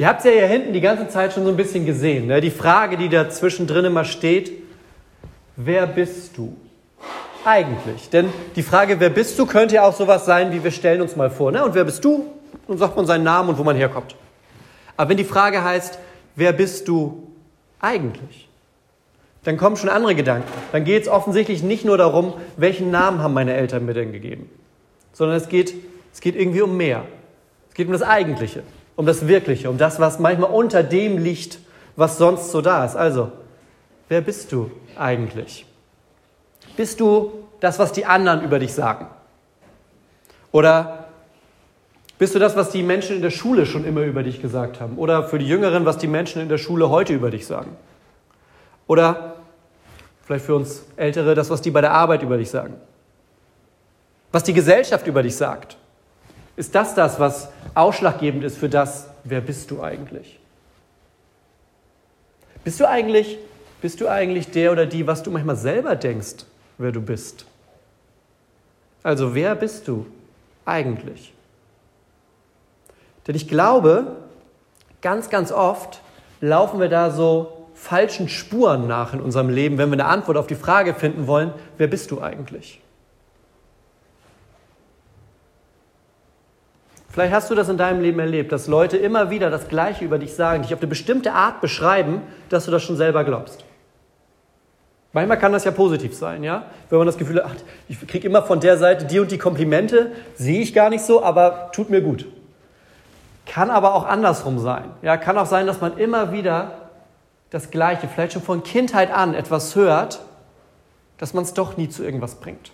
Ihr habt es ja hier hinten die ganze Zeit schon so ein bisschen gesehen. Ne? Die Frage, die da zwischendrin immer steht, wer bist du eigentlich? Denn die Frage, wer bist du, könnte ja auch sowas sein, wie wir stellen uns mal vor. Ne? Und wer bist du? Dann sagt man seinen Namen und wo man herkommt. Aber wenn die Frage heißt, wer bist du eigentlich? Dann kommen schon andere Gedanken. Dann geht es offensichtlich nicht nur darum, welchen Namen haben meine Eltern mir denn gegeben, sondern es geht, es geht irgendwie um mehr. Es geht um das Eigentliche um das Wirkliche, um das, was manchmal unter dem liegt, was sonst so da ist. Also, wer bist du eigentlich? Bist du das, was die anderen über dich sagen? Oder bist du das, was die Menschen in der Schule schon immer über dich gesagt haben? Oder für die Jüngeren, was die Menschen in der Schule heute über dich sagen? Oder vielleicht für uns Ältere, das, was die bei der Arbeit über dich sagen? Was die Gesellschaft über dich sagt? Ist das das, was ausschlaggebend ist für das, wer bist du eigentlich? Bist du eigentlich, bist du eigentlich der oder die, was du manchmal selber denkst, wer du bist? Also wer bist du eigentlich? Denn ich glaube, ganz, ganz oft laufen wir da so falschen Spuren nach in unserem Leben, wenn wir eine Antwort auf die Frage finden wollen, wer bist du eigentlich? Vielleicht hast du das in deinem Leben erlebt, dass Leute immer wieder das Gleiche über dich sagen, dich auf eine bestimmte Art beschreiben, dass du das schon selber glaubst. Manchmal kann das ja positiv sein, ja? Wenn man das Gefühl hat, ich kriege immer von der Seite die und die Komplimente, sehe ich gar nicht so, aber tut mir gut. Kann aber auch andersrum sein. Ja, kann auch sein, dass man immer wieder das Gleiche, vielleicht schon von Kindheit an etwas hört, dass man es doch nie zu irgendwas bringt.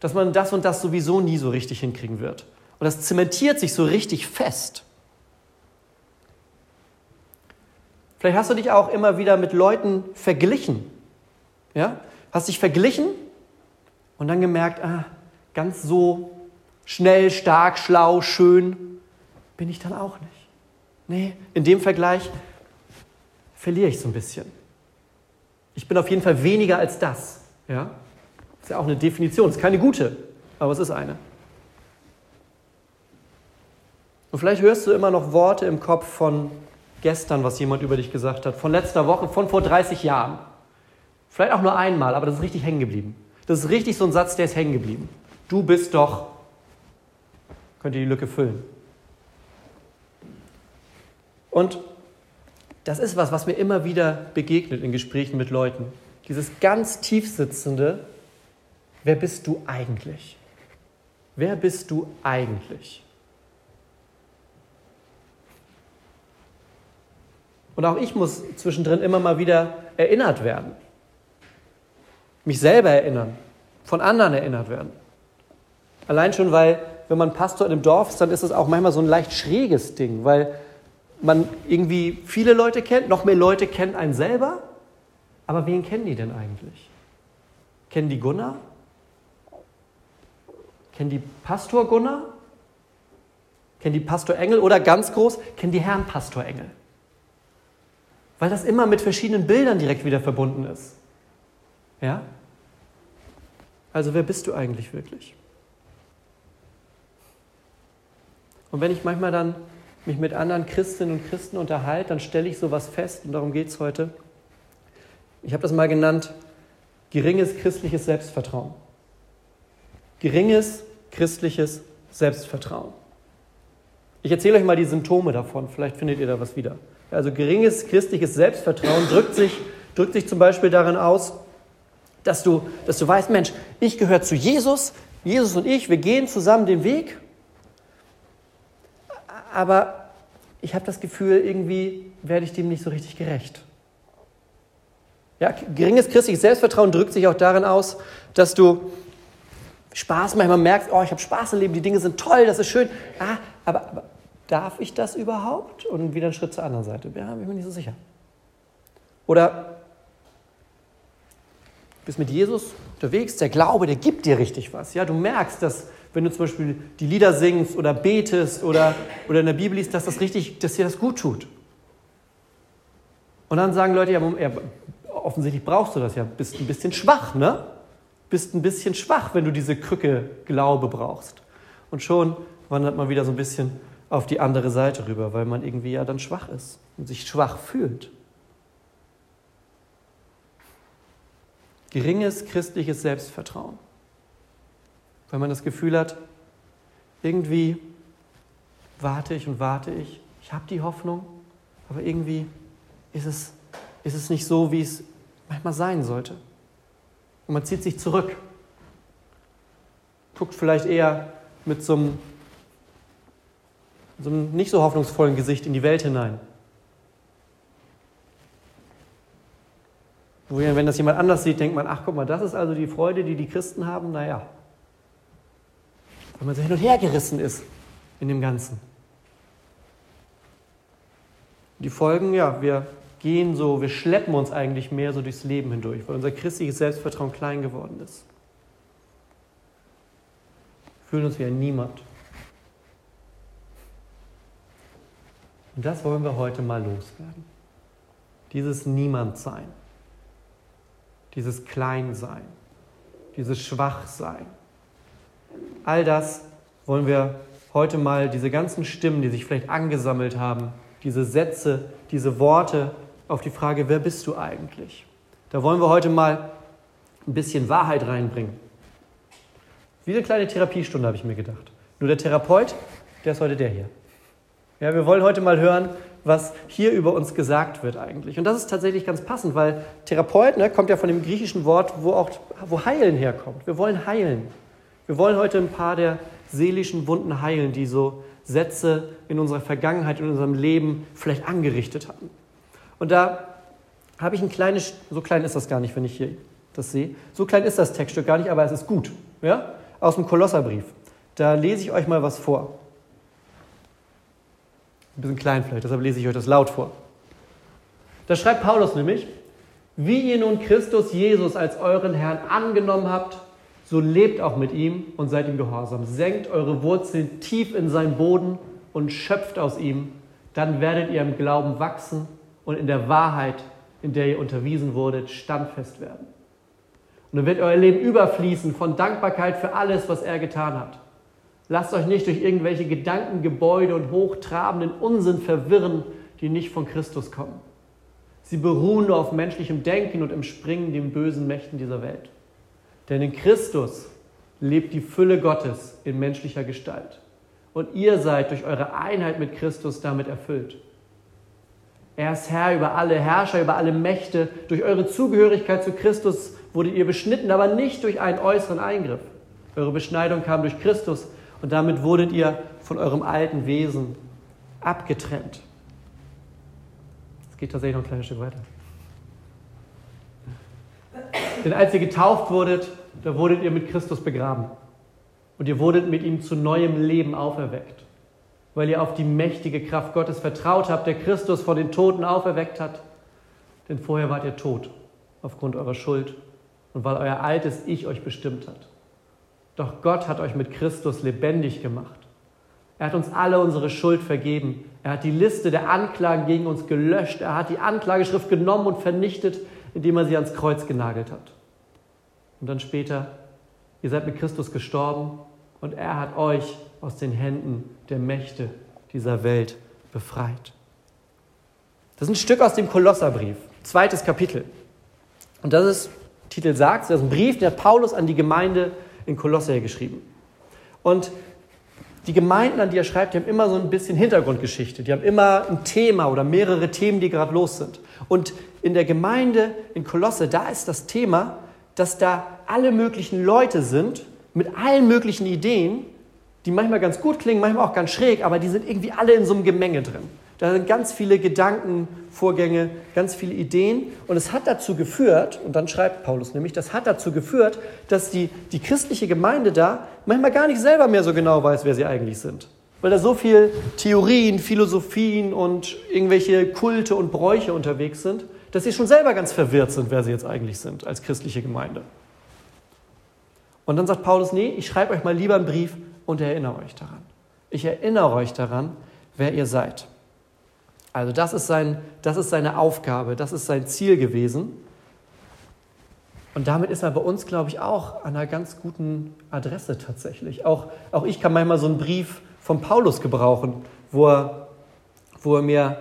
Dass man das und das sowieso nie so richtig hinkriegen wird. Und das zementiert sich so richtig fest. Vielleicht hast du dich auch immer wieder mit Leuten verglichen. Ja? Hast dich verglichen und dann gemerkt, ah, ganz so schnell, stark, schlau, schön bin ich dann auch nicht. Nee, in dem Vergleich verliere ich so ein bisschen. Ich bin auf jeden Fall weniger als das. Ja? Ist ja auch eine Definition, ist keine gute, aber es ist eine. Und vielleicht hörst du immer noch Worte im Kopf von gestern, was jemand über dich gesagt hat, von letzter Woche, von vor 30 Jahren. Vielleicht auch nur einmal, aber das ist richtig hängen geblieben. Das ist richtig so ein Satz, der ist hängen geblieben. Du bist doch, könnt ihr die Lücke füllen. Und das ist was, was mir immer wieder begegnet in Gesprächen mit Leuten. Dieses ganz tiefsitzende, wer bist du eigentlich? Wer bist du eigentlich? Und auch ich muss zwischendrin immer mal wieder erinnert werden. Mich selber erinnern, von anderen erinnert werden. Allein schon, weil, wenn man Pastor in einem Dorf ist, dann ist es auch manchmal so ein leicht schräges Ding, weil man irgendwie viele Leute kennt, noch mehr Leute kennen einen selber. Aber wen kennen die denn eigentlich? Kennen die Gunnar? Kennen die Pastor Gunnar? Kennen die Pastor Engel oder ganz groß, kennen die Herrn Pastor Engel? Weil das immer mit verschiedenen Bildern direkt wieder verbunden ist. Ja? Also wer bist du eigentlich wirklich? Und wenn ich manchmal dann mich mit anderen Christinnen und Christen unterhalte, dann stelle ich sowas fest und darum geht es heute. Ich habe das mal genannt, geringes christliches Selbstvertrauen. Geringes christliches Selbstvertrauen. Ich erzähle euch mal die Symptome davon, vielleicht findet ihr da was wieder. Also geringes christliches Selbstvertrauen drückt sich, drückt sich zum Beispiel darin aus, dass du, dass du weißt, Mensch, ich gehöre zu Jesus, Jesus und ich, wir gehen zusammen den Weg, aber ich habe das Gefühl, irgendwie werde ich dem nicht so richtig gerecht. Ja, geringes christliches Selbstvertrauen drückt sich auch darin aus, dass du Spaß manchmal merkst, oh, ich habe Spaß im Leben, die Dinge sind toll, das ist schön, ah, aber, aber darf ich das überhaupt? Und wieder einen Schritt zur anderen Seite. Ja, bin ich mir nicht so sicher. Oder bist mit Jesus unterwegs, der Glaube, der gibt dir richtig was. Ja, du merkst, dass wenn du zum Beispiel die Lieder singst oder betest oder, oder in der Bibel liest, dass das richtig, dass dir das gut tut. Und dann sagen Leute, ja, offensichtlich brauchst du das ja, bist ein bisschen schwach, ne? Bist ein bisschen schwach, wenn du diese Krücke Glaube brauchst. Und schon wandert man wieder so ein bisschen auf die andere Seite rüber, weil man irgendwie ja dann schwach ist und sich schwach fühlt. Geringes christliches Selbstvertrauen. Weil man das Gefühl hat, irgendwie warte ich und warte ich, ich habe die Hoffnung, aber irgendwie ist es, ist es nicht so, wie es manchmal sein sollte. Und man zieht sich zurück, guckt vielleicht eher mit so einem, so einem nicht so hoffnungsvollen Gesicht in die Welt hinein. Wenn das jemand anders sieht, denkt man, ach guck mal, das ist also die Freude, die die Christen haben, naja. Wenn man so hin und her gerissen ist in dem Ganzen. Die Folgen, ja, wir gehen so, wir schleppen uns eigentlich mehr so durchs Leben hindurch, weil unser christliches Selbstvertrauen klein geworden ist. Wir fühlen uns wie ein Niemand. Und das wollen wir heute mal loswerden. Dieses Niemandsein, dieses Kleinsein, dieses Schwachsein. All das wollen wir heute mal, diese ganzen Stimmen, die sich vielleicht angesammelt haben, diese Sätze, diese Worte auf die Frage, wer bist du eigentlich? Da wollen wir heute mal ein bisschen Wahrheit reinbringen. Wie eine kleine Therapiestunde, habe ich mir gedacht. Nur der Therapeut, der ist heute der hier. Ja, wir wollen heute mal hören, was hier über uns gesagt wird eigentlich. Und das ist tatsächlich ganz passend, weil Therapeut ne, kommt ja von dem griechischen Wort, wo auch wo heilen herkommt. Wir wollen heilen. Wir wollen heute ein paar der seelischen Wunden heilen, die so Sätze in unserer Vergangenheit, in unserem Leben vielleicht angerichtet haben. Und da habe ich ein kleines, so klein ist das gar nicht, wenn ich hier das sehe. So klein ist das Textstück gar nicht, aber es ist gut. Ja? Aus dem Kolosserbrief. Da lese ich euch mal was vor. Ein bisschen klein vielleicht, deshalb lese ich euch das laut vor. Da schreibt Paulus nämlich, wie ihr nun Christus Jesus als euren Herrn angenommen habt, so lebt auch mit ihm und seid ihm gehorsam. Senkt eure Wurzeln tief in seinen Boden und schöpft aus ihm. Dann werdet ihr im Glauben wachsen und in der Wahrheit, in der ihr unterwiesen wurdet, standfest werden. Und dann wird euer Leben überfließen von Dankbarkeit für alles, was er getan hat. Lasst euch nicht durch irgendwelche Gedankengebäude und hochtrabenden Unsinn verwirren, die nicht von Christus kommen. Sie beruhen nur auf menschlichem Denken und entspringen den bösen Mächten dieser Welt. Denn in Christus lebt die Fülle Gottes in menschlicher Gestalt. Und ihr seid durch eure Einheit mit Christus damit erfüllt. Er ist Herr über alle Herrscher, über alle Mächte. Durch eure Zugehörigkeit zu Christus wurdet ihr beschnitten, aber nicht durch einen äußeren Eingriff. Eure Beschneidung kam durch Christus und damit wurdet ihr von eurem alten Wesen abgetrennt. Es geht tatsächlich noch ein kleines Stück weiter. Denn als ihr getauft wurdet, da wurdet ihr mit Christus begraben. Und ihr wurdet mit ihm zu neuem Leben auferweckt weil ihr auf die mächtige Kraft Gottes vertraut habt, der Christus von den Toten auferweckt hat. Denn vorher wart ihr tot aufgrund eurer Schuld und weil euer altes Ich euch bestimmt hat. Doch Gott hat euch mit Christus lebendig gemacht. Er hat uns alle unsere Schuld vergeben. Er hat die Liste der Anklagen gegen uns gelöscht. Er hat die Anklageschrift genommen und vernichtet, indem er sie ans Kreuz genagelt hat. Und dann später, ihr seid mit Christus gestorben und er hat euch aus den Händen der Mächte dieser Welt befreit. Das ist ein Stück aus dem Kolosserbrief, zweites Kapitel. Und das ist, Titel sagt, das ist ein Brief, der Paulus an die Gemeinde in Kolosse geschrieben. Und die Gemeinden, an die er schreibt, die haben immer so ein bisschen Hintergrundgeschichte. Die haben immer ein Thema oder mehrere Themen, die gerade los sind. Und in der Gemeinde in Kolosse, da ist das Thema, dass da alle möglichen Leute sind mit allen möglichen Ideen, die manchmal ganz gut klingen, manchmal auch ganz schräg, aber die sind irgendwie alle in so einem Gemenge drin. Da sind ganz viele Gedanken, Vorgänge, ganz viele Ideen. Und es hat dazu geführt, und dann schreibt Paulus nämlich, das hat dazu geführt, dass die, die christliche Gemeinde da manchmal gar nicht selber mehr so genau weiß, wer sie eigentlich sind. Weil da so viel Theorien, Philosophien und irgendwelche Kulte und Bräuche unterwegs sind, dass sie schon selber ganz verwirrt sind, wer sie jetzt eigentlich sind als christliche Gemeinde. Und dann sagt Paulus, nee, ich schreibe euch mal lieber einen Brief und erinnere euch daran. Ich erinnere euch daran, wer ihr seid. Also das ist, sein, das ist seine Aufgabe, das ist sein Ziel gewesen. Und damit ist er bei uns, glaube ich, auch an einer ganz guten Adresse tatsächlich. Auch, auch ich kann manchmal so einen Brief von Paulus gebrauchen, wo er, wo er mir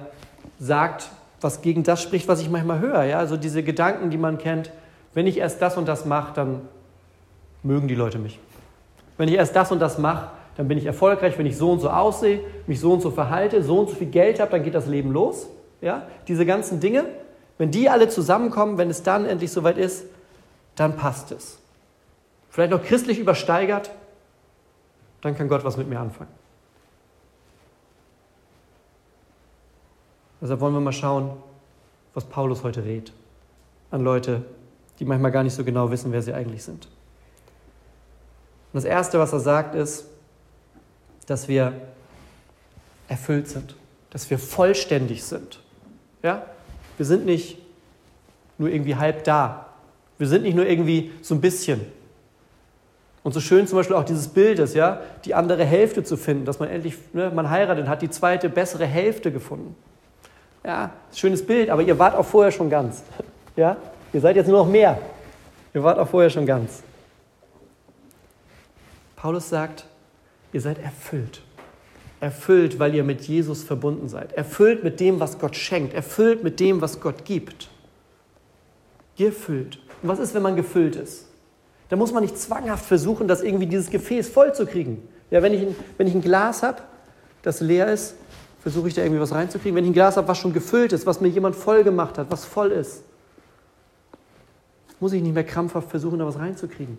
sagt, was gegen das spricht, was ich manchmal höre. Ja? Also diese Gedanken, die man kennt, wenn ich erst das und das mache, dann mögen die Leute mich. Wenn ich erst das und das mache, dann bin ich erfolgreich. Wenn ich so und so aussehe, mich so und so verhalte, so und so viel Geld habe, dann geht das Leben los. Ja? Diese ganzen Dinge, wenn die alle zusammenkommen, wenn es dann endlich soweit ist, dann passt es. Vielleicht noch christlich übersteigert, dann kann Gott was mit mir anfangen. Deshalb wollen wir mal schauen, was Paulus heute redet an Leute, die manchmal gar nicht so genau wissen, wer sie eigentlich sind. Und das Erste, was er sagt, ist, dass wir erfüllt sind, dass wir vollständig sind. Ja? Wir sind nicht nur irgendwie halb da. Wir sind nicht nur irgendwie so ein bisschen. Und so schön zum Beispiel auch dieses Bild ist, ja, die andere Hälfte zu finden, dass man endlich, ne, man heiratet, hat die zweite bessere Hälfte gefunden. Ja, schönes Bild, aber ihr wart auch vorher schon ganz. Ja, ihr seid jetzt nur noch mehr. Ihr wart auch vorher schon ganz. Paulus sagt, ihr seid erfüllt. Erfüllt, weil ihr mit Jesus verbunden seid. Erfüllt mit dem, was Gott schenkt. Erfüllt mit dem, was Gott gibt. Gefüllt. Und was ist, wenn man gefüllt ist? Da muss man nicht zwanghaft versuchen, das irgendwie dieses Gefäß voll zu kriegen. Ja, wenn ich, ein, wenn ich ein Glas habe, das leer ist, versuche ich da irgendwie was reinzukriegen. Wenn ich ein Glas habe, was schon gefüllt ist, was mir jemand voll gemacht hat, was voll ist, muss ich nicht mehr krampfhaft versuchen, da was reinzukriegen.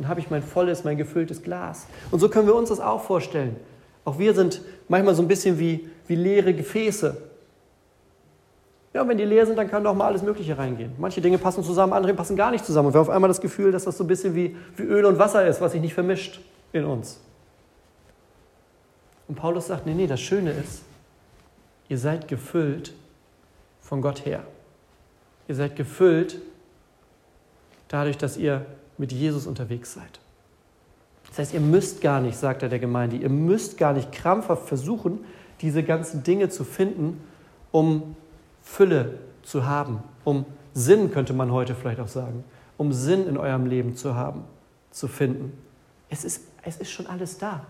Dann habe ich mein volles, mein gefülltes Glas. Und so können wir uns das auch vorstellen. Auch wir sind manchmal so ein bisschen wie, wie leere Gefäße. Ja, und wenn die leer sind, dann kann doch mal alles Mögliche reingehen. Manche Dinge passen zusammen, andere passen gar nicht zusammen. Und wir haben auf einmal das Gefühl, dass das so ein bisschen wie, wie Öl und Wasser ist, was sich nicht vermischt in uns. Und Paulus sagt, nee, nee, das Schöne ist, ihr seid gefüllt von Gott her. Ihr seid gefüllt dadurch, dass ihr mit Jesus unterwegs seid. Das heißt, ihr müsst gar nicht, sagt er der Gemeinde, ihr müsst gar nicht krampfhaft versuchen, diese ganzen Dinge zu finden, um Fülle zu haben, um Sinn, könnte man heute vielleicht auch sagen, um Sinn in eurem Leben zu haben, zu finden. Es ist, es ist schon alles da.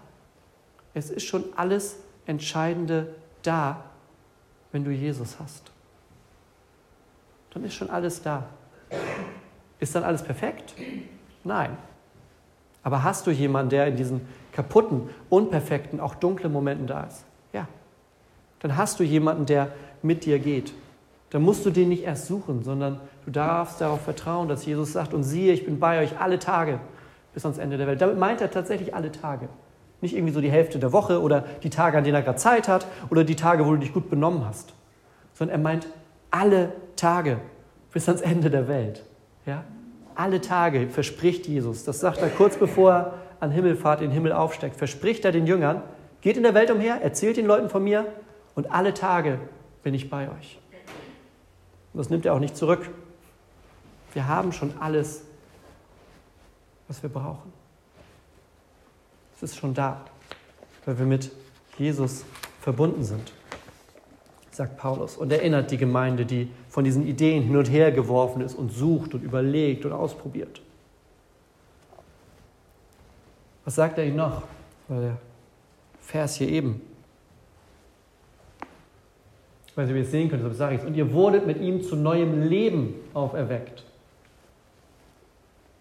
Es ist schon alles Entscheidende da, wenn du Jesus hast. Dann ist schon alles da. Ist dann alles perfekt? Nein. Aber hast du jemanden, der in diesen kaputten, unperfekten, auch dunklen Momenten da ist? Ja. Dann hast du jemanden, der mit dir geht. Dann musst du den nicht erst suchen, sondern du darfst darauf vertrauen, dass Jesus sagt, und siehe, ich bin bei euch alle Tage bis ans Ende der Welt. Damit meint er tatsächlich alle Tage. Nicht irgendwie so die Hälfte der Woche oder die Tage, an denen er gerade Zeit hat oder die Tage, wo du dich gut benommen hast. Sondern er meint alle Tage bis ans Ende der Welt. Ja? Alle Tage verspricht Jesus, das sagt er kurz bevor er an Himmelfahrt in den Himmel aufsteigt, verspricht er den Jüngern, geht in der Welt umher, erzählt den Leuten von mir und alle Tage bin ich bei euch. Und das nimmt er auch nicht zurück. Wir haben schon alles, was wir brauchen. Es ist schon da, weil wir mit Jesus verbunden sind, sagt Paulus und erinnert die Gemeinde, die von diesen Ideen hin und her geworfen ist und sucht und überlegt und ausprobiert. Was sagt er ihnen noch? Weil der Vers hier eben. Ich weiß nicht, ob ihr es sehen könnt, aber sage ich es. Und ihr wurdet mit ihm zu neuem Leben auferweckt.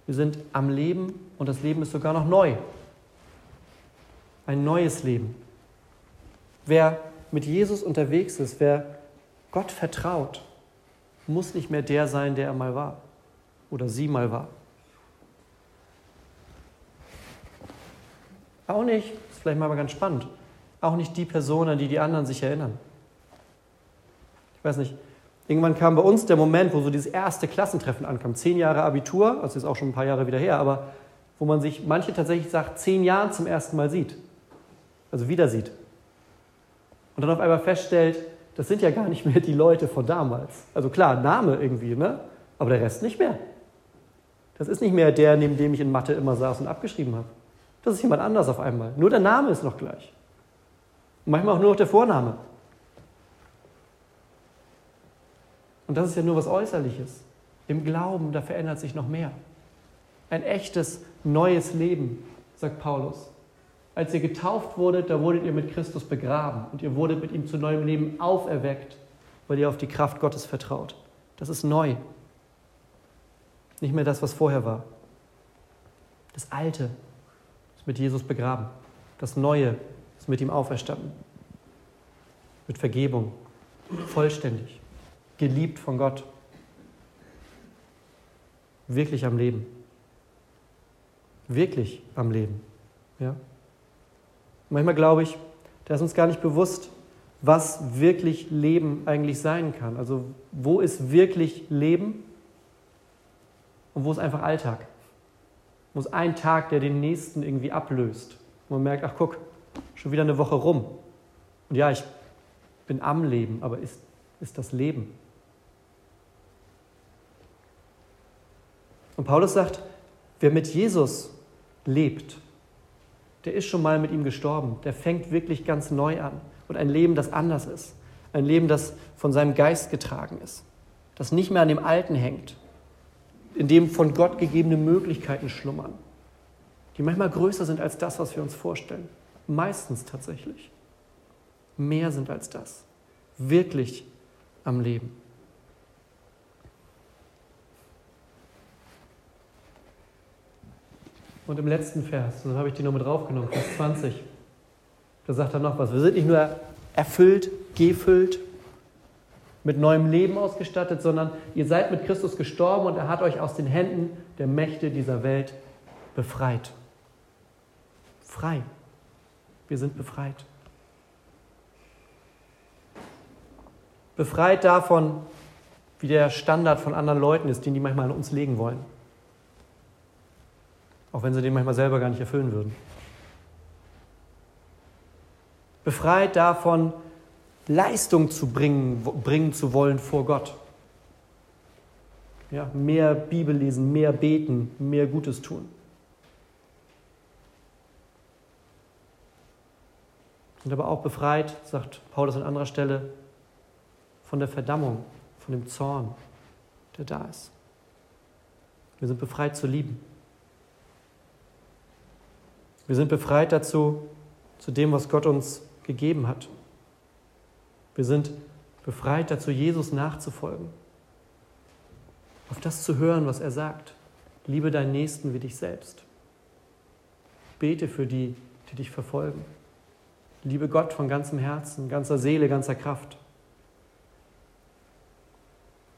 Wir sind am Leben und das Leben ist sogar noch neu ein neues Leben. Wer mit Jesus unterwegs ist, wer Gott vertraut, muss nicht mehr der sein, der er mal war oder sie mal war. Auch nicht, das ist vielleicht mal ganz spannend, auch nicht die Person, an die die anderen sich erinnern. Ich weiß nicht, irgendwann kam bei uns der Moment, wo so dieses erste Klassentreffen ankam. Zehn Jahre Abitur, also ist auch schon ein paar Jahre wieder her, aber wo man sich, manche tatsächlich sagt, zehn Jahren zum ersten Mal sieht. also wieder sieht. Und dann auf einmal feststellt, das sind ja gar nicht mehr die Leute von damals. Also klar, Name irgendwie, ne? aber der Rest nicht mehr. Das ist nicht mehr der, neben dem ich in Mathe immer saß und abgeschrieben habe. Das ist jemand anders auf einmal. Nur der Name ist noch gleich. Und manchmal auch nur noch der Vorname. Und das ist ja nur was Äußerliches. Im Glauben, da verändert sich noch mehr. Ein echtes, neues Leben, sagt Paulus. Als ihr getauft wurdet, da wurdet ihr mit Christus begraben und ihr wurdet mit ihm zu neuem Leben auferweckt, weil ihr auf die Kraft Gottes vertraut. Das ist neu. Nicht mehr das, was vorher war. Das Alte ist mit Jesus begraben. Das Neue ist mit ihm auferstanden. Mit Vergebung. Vollständig. Geliebt von Gott. Wirklich am Leben. Wirklich am Leben. Ja? Manchmal glaube ich, da ist uns gar nicht bewusst, was wirklich Leben eigentlich sein kann. Also wo ist wirklich Leben und wo ist einfach Alltag? Wo ist ein Tag, der den nächsten irgendwie ablöst? Und man merkt, ach guck, schon wieder eine Woche rum. Und ja, ich bin am Leben, aber ist, ist das Leben? Und Paulus sagt, wer mit Jesus lebt, der ist schon mal mit ihm gestorben. Der fängt wirklich ganz neu an. Und ein Leben, das anders ist. Ein Leben, das von seinem Geist getragen ist. Das nicht mehr an dem Alten hängt. In dem von Gott gegebene Möglichkeiten schlummern. Die manchmal größer sind als das, was wir uns vorstellen. Meistens tatsächlich. Mehr sind als das. Wirklich am Leben. Und im letzten Vers, so habe ich die noch mit draufgenommen, Vers 20, da sagt er noch was. Wir sind nicht nur erfüllt, gefüllt, mit neuem Leben ausgestattet, sondern ihr seid mit Christus gestorben und er hat euch aus den Händen der Mächte dieser Welt befreit. Frei. Wir sind befreit. Befreit davon, wie der Standard von anderen Leuten ist, den die manchmal an uns legen wollen. Auch wenn sie den manchmal selber gar nicht erfüllen würden. Befreit davon, Leistung zu bringen, bringen zu wollen vor Gott. Ja, mehr Bibel lesen, mehr beten, mehr Gutes tun. Sind aber auch befreit, sagt Paulus an anderer Stelle, von der Verdammung, von dem Zorn, der da ist. Wir sind befreit zu lieben. Wir sind befreit dazu, zu dem, was Gott uns gegeben hat. Wir sind befreit dazu, Jesus nachzufolgen, auf das zu hören, was er sagt. Liebe deinen Nächsten wie dich selbst. Bete für die, die dich verfolgen. Liebe Gott von ganzem Herzen, ganzer Seele, ganzer Kraft.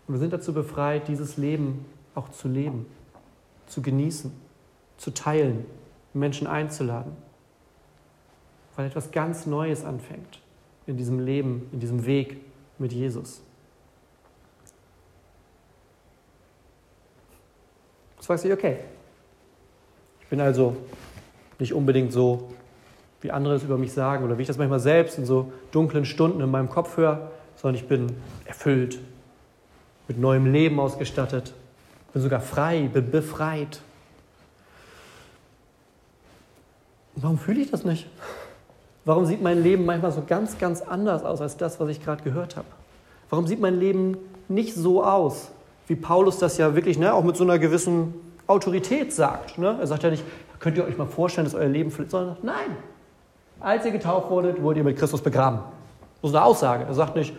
Und wir sind dazu befreit, dieses Leben auch zu leben, zu genießen, zu teilen, Menschen einzuladen, weil etwas ganz Neues anfängt in diesem Leben, in diesem Weg mit Jesus. Jetzt fragst du dich, okay, ich bin also nicht unbedingt so, wie andere es über mich sagen oder wie ich das manchmal selbst in so dunklen Stunden in meinem Kopf höre, sondern ich bin erfüllt, mit neuem Leben ausgestattet, bin sogar frei, bin befreit Warum fühle ich das nicht? Warum sieht mein Leben manchmal so ganz, ganz anders aus als das, was ich gerade gehört habe? Warum sieht mein Leben nicht so aus, wie Paulus das ja wirklich ne, auch mit so einer gewissen Autorität sagt? Ne? Er sagt ja nicht, könnt ihr euch mal vorstellen, dass euer Leben flitzt, sondern nein. Als ihr getauft wurdet, wurdet ihr mit Christus begraben. So ist eine Aussage. Er sagt nicht,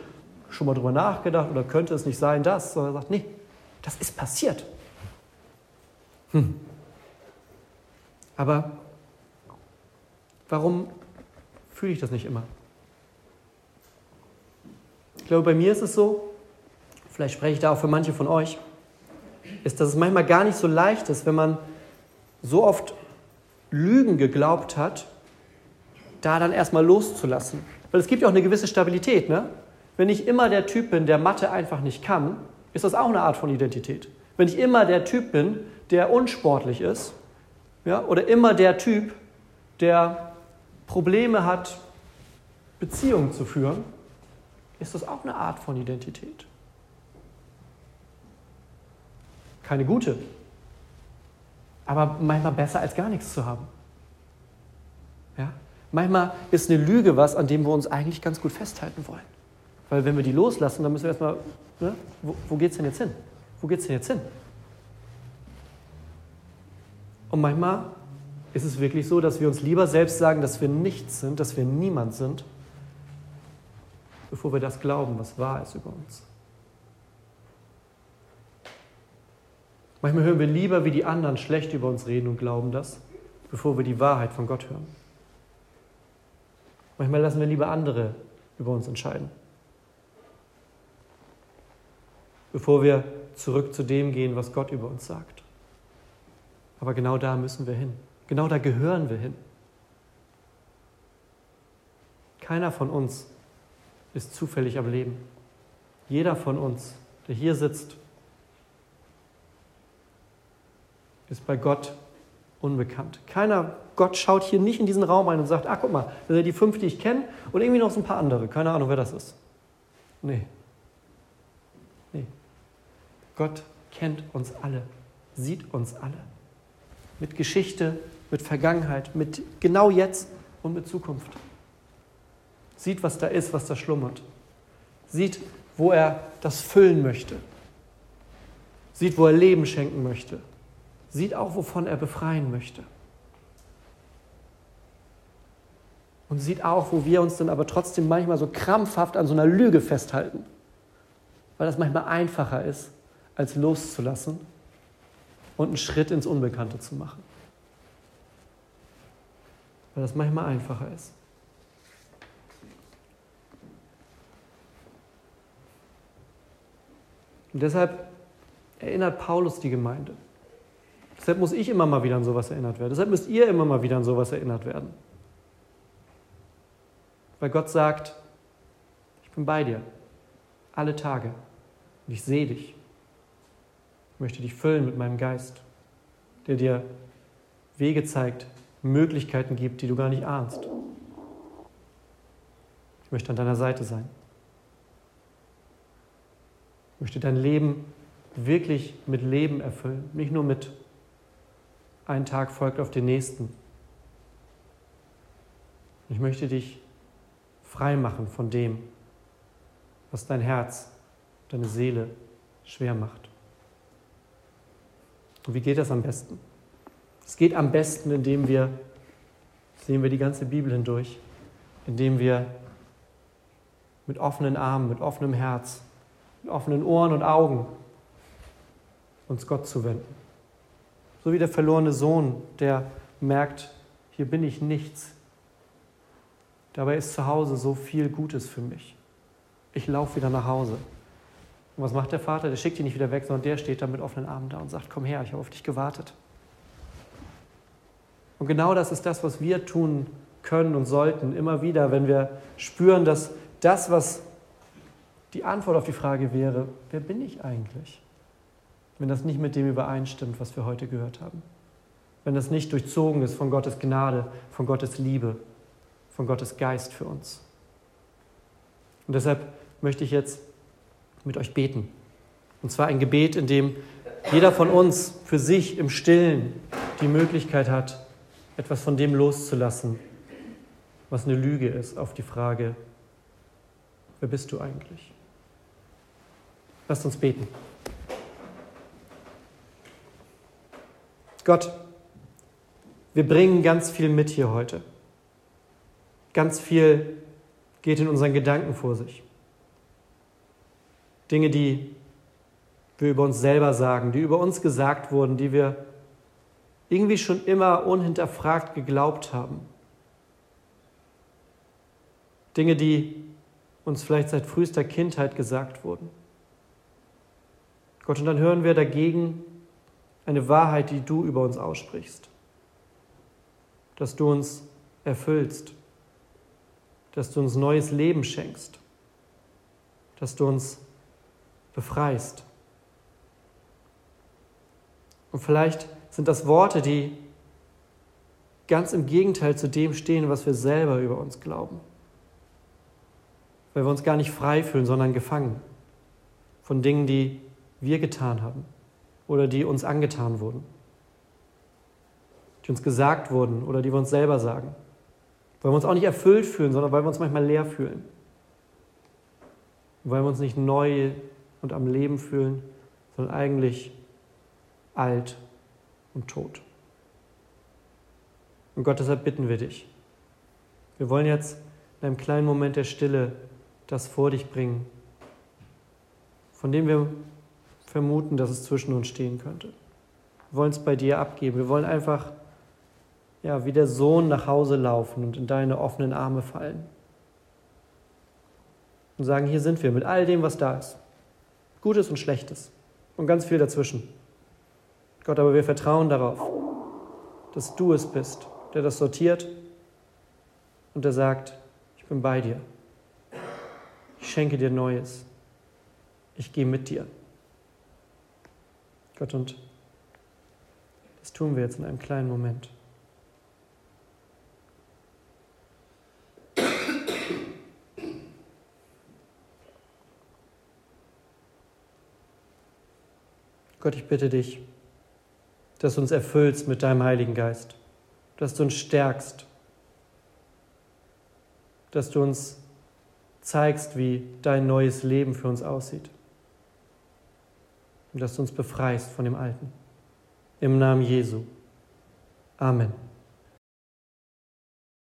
schon mal drüber nachgedacht oder könnte es nicht sein, das, sondern er sagt, nee, das ist passiert. Hm. Aber Warum fühle ich das nicht immer? Ich glaube, bei mir ist es so, vielleicht spreche ich da auch für manche von euch, ist, dass es manchmal gar nicht so leicht ist, wenn man so oft Lügen geglaubt hat, da dann erstmal loszulassen. Weil es gibt ja auch eine gewisse Stabilität. Ne? Wenn ich immer der Typ bin, der Mathe einfach nicht kann, ist das auch eine Art von Identität. Wenn ich immer der Typ bin, der unsportlich ist, ja, oder immer der Typ, der Probleme hat, Beziehungen zu führen, ist das auch eine Art von Identität. Keine gute, aber manchmal besser als gar nichts zu haben. Ja? Manchmal ist eine Lüge was, an dem wir uns eigentlich ganz gut festhalten wollen. Weil wenn wir die loslassen, dann müssen wir erstmal, ne? wo, wo geht es denn jetzt hin? Wo geht es denn jetzt hin? Und manchmal ist es wirklich so, dass wir uns lieber selbst sagen, dass wir nichts sind, dass wir niemand sind, bevor wir das glauben, was wahr ist über uns. Manchmal hören wir lieber, wie die anderen schlecht über uns reden und glauben das, bevor wir die Wahrheit von Gott hören. Manchmal lassen wir lieber andere über uns entscheiden, bevor wir zurück zu dem gehen, was Gott über uns sagt. Aber genau da müssen wir hin. Genau da gehören wir hin. Keiner von uns ist zufällig am Leben. Jeder von uns, der hier sitzt, ist bei Gott unbekannt. Keiner, Gott schaut hier nicht in diesen Raum ein und sagt, ach guck mal, das sind die fünf, die ich kenne und irgendwie noch so ein paar andere. Keine Ahnung, wer das ist. Nee. Nee. Gott kennt uns alle, sieht uns alle. Mit Geschichte, mit Vergangenheit, mit genau jetzt und mit Zukunft. Sieht, was da ist, was da schlummert. Sieht, wo er das füllen möchte. Sieht, wo er Leben schenken möchte sieht auch, wovon er befreien möchte. Und sieht auch, wo wir uns dann aber trotzdem manchmal so krampfhaft an so einer Lüge festhalten. Weil das manchmal einfacher ist, als loszulassen und einen Schritt ins Unbekannte zu machen. Weil das manchmal einfacher ist. Und deshalb erinnert Paulus die Gemeinde. Deshalb muss ich immer mal wieder an sowas erinnert werden. Deshalb müsst ihr immer mal wieder an sowas erinnert werden. Weil Gott sagt, ich bin bei dir alle Tage und ich sehe dich. Ich möchte dich füllen mit meinem Geist, der dir Wege zeigt, Möglichkeiten gibt, die du gar nicht ahnst. Ich möchte an deiner Seite sein. Ich möchte dein Leben wirklich mit Leben erfüllen, nicht nur mit ein Tag folgt auf den nächsten. Ich möchte dich frei machen von dem, was dein Herz, deine Seele schwer macht. Und wie geht das am besten? Es geht am besten, indem wir, sehen wir die ganze Bibel hindurch, indem wir mit offenen Armen, mit offenem Herz, mit offenen Ohren und Augen uns Gott zuwenden. So wie der verlorene Sohn, der merkt, hier bin ich nichts. Dabei ist zu Hause so viel Gutes für mich. Ich laufe wieder nach Hause. Und was macht der Vater? Der schickt ihn nicht wieder weg, sondern der steht da mit offenen Armen da und sagt, komm her, ich habe auf dich gewartet. Und genau das ist das, was wir tun können und sollten, immer wieder, wenn wir spüren, dass das, was die Antwort auf die Frage wäre, wer bin ich eigentlich? wenn das nicht mit dem übereinstimmt, was wir heute gehört haben. Wenn das nicht durchzogen ist von Gottes Gnade, von Gottes Liebe, von Gottes Geist für uns. Und deshalb möchte ich jetzt mit euch beten. Und zwar ein Gebet, in dem jeder von uns für sich im Stillen die Möglichkeit hat, etwas von dem loszulassen, was eine Lüge ist auf die Frage, wer bist du eigentlich? Lasst uns beten. Gott, wir bringen ganz viel mit hier heute. Ganz viel geht in unseren Gedanken vor sich. Dinge, die wir über uns selber sagen, die über uns gesagt wurden, die wir irgendwie schon immer unhinterfragt geglaubt haben. Dinge, die uns vielleicht seit frühester Kindheit gesagt wurden. Gott, und dann hören wir dagegen eine Wahrheit, die du über uns aussprichst, dass du uns erfüllst, dass du uns neues Leben schenkst, dass du uns befreist. Und vielleicht sind das Worte, die ganz im Gegenteil zu dem stehen, was wir selber über uns glauben. Weil wir uns gar nicht frei fühlen, sondern gefangen von Dingen, die wir getan haben oder die uns angetan wurden, die uns gesagt wurden oder die wir uns selber sagen. Weil wir uns auch nicht erfüllt fühlen, sondern weil wir uns manchmal leer fühlen. Weil wir uns nicht neu und am Leben fühlen, sondern eigentlich alt und tot. Und Gott, deshalb bitten wir dich. Wir wollen jetzt in einem kleinen Moment der Stille das vor dich bringen, von dem wir vermuten, dass es zwischen uns stehen könnte. Wir wollen es bei dir abgeben. Wir wollen einfach ja, wie der Sohn nach Hause laufen und in deine offenen Arme fallen. Und sagen, hier sind wir mit all dem, was da ist. Gutes und Schlechtes und ganz viel dazwischen. Gott, aber wir vertrauen darauf, dass du es bist, der das sortiert und der sagt, ich bin bei dir. Ich schenke dir Neues. Ich gehe mit dir. Gott, und das tun wir jetzt in einem kleinen Moment. Gott, ich bitte dich, dass du uns erfüllst mit deinem Heiligen Geist, dass du uns stärkst, dass du uns zeigst, wie dein neues Leben für uns aussieht und dass du uns befreist von dem Alten. Im Namen Jesu. Amen.